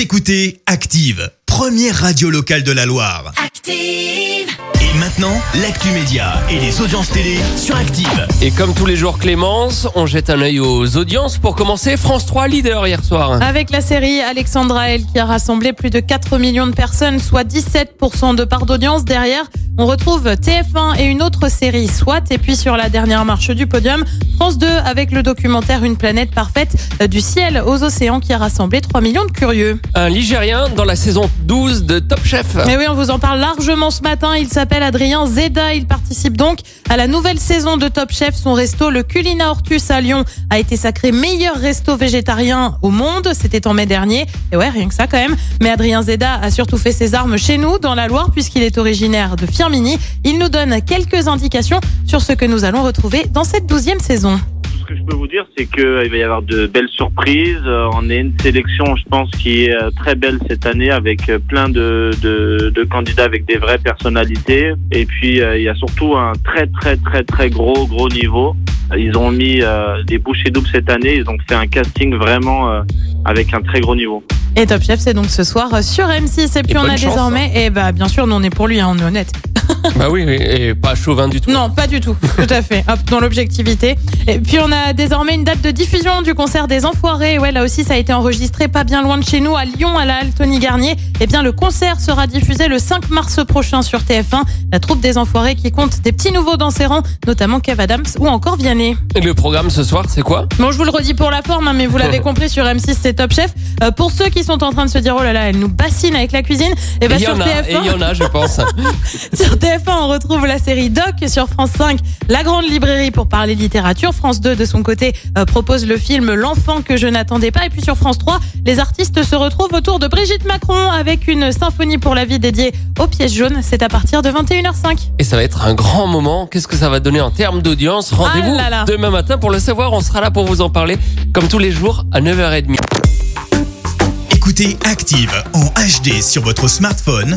Vous écoutez Active, première radio locale de la Loire. Active. Et maintenant, l'actu média et les audiences télé sur Active. Et comme tous les jours Clémence, on jette un œil aux audiences. Pour commencer, France 3 leader hier soir. Avec la série Alexandra Elle qui a rassemblé plus de 4 millions de personnes, soit 17% de part d'audience. Derrière, on retrouve TF1 et une autre série, SWAT. Et puis sur la dernière marche du podium, France 2 avec le documentaire Une planète parfaite euh, du ciel aux océans qui a rassemblé 3 millions de curieux. Un Ligérien dans la saison 12 de Top Chef. Mais oui, on vous en parle largement ce matin. Il s'appelle Adrien Zeda. Il participe donc à la nouvelle saison de Top Chef. Son resto, le Culina Hortus à Lyon, a été sacré meilleur resto végétarien au monde. C'était en mai dernier. Et ouais, rien que ça quand même. Mais Adrien Zeda a surtout fait ses armes chez nous, dans la Loire, puisqu'il est originaire de Firmini. Il nous donne quelques indications sur ce que nous allons retrouver dans cette douzième saison. Ce que je peux vous dire, c'est qu'il va y avoir de belles surprises. Euh, On est une sélection, je pense, qui est euh, très belle cette année, avec euh, plein de, de, de candidats avec des vraies personnalités. Et puis, il y a surtout un très, très, très, très gros, gros niveau. Ils ont mis euh, des bouchées doubles cette année. Ils ont fait un casting vraiment euh, avec un très gros niveau. Et Top Chef, c'est donc ce soir sur M6. Et puis Et on a chance, désormais, et bah bien sûr, nous on est pour lui, hein, on est honnête. bah oui, et pas chauvin du tout. Non, pas du tout. Tout à fait. Hop, dans l'objectivité. Et puis on a désormais une date de diffusion du concert des Enfoirés. Ouais, là aussi ça a été enregistré pas bien loin de chez nous, à Lyon, à la Halle Tony Garnier. Eh bien, le concert sera diffusé le 5 mars prochain sur TF1. La troupe des Enfoirés qui compte des petits nouveaux dans ses rangs, notamment Kev Adams ou encore Vianney. Et le programme ce soir, c'est quoi? Bon, je vous le redis pour la forme, hein, mais vous l'avez compris sur M6, c'est Top Chef. Euh, pour ceux qui sont en train de se dire, oh là là, elle nous bassine avec la cuisine, et Et ben il y sur en a, et il y TF1, en a, je pense. sur TF1, on retrouve la série Doc. Sur France 5, La Grande Librairie pour parler littérature. France 2, de son côté, euh, propose le film L'enfant que je n'attendais pas. Et puis sur France 3, les artistes se retrouvent autour de Brigitte Macron avec une symphonie pour la vie dédiée aux pièces jaunes. C'est à partir de 21h05. Et ça va être un grand moment. Qu'est-ce que ça va donner en termes d'audience? Rendez-vous Ah là là. demain matin pour le savoir. On sera là pour vous en parler, comme tous les jours, à 9h30. Écoutez Active en HD sur votre smartphone,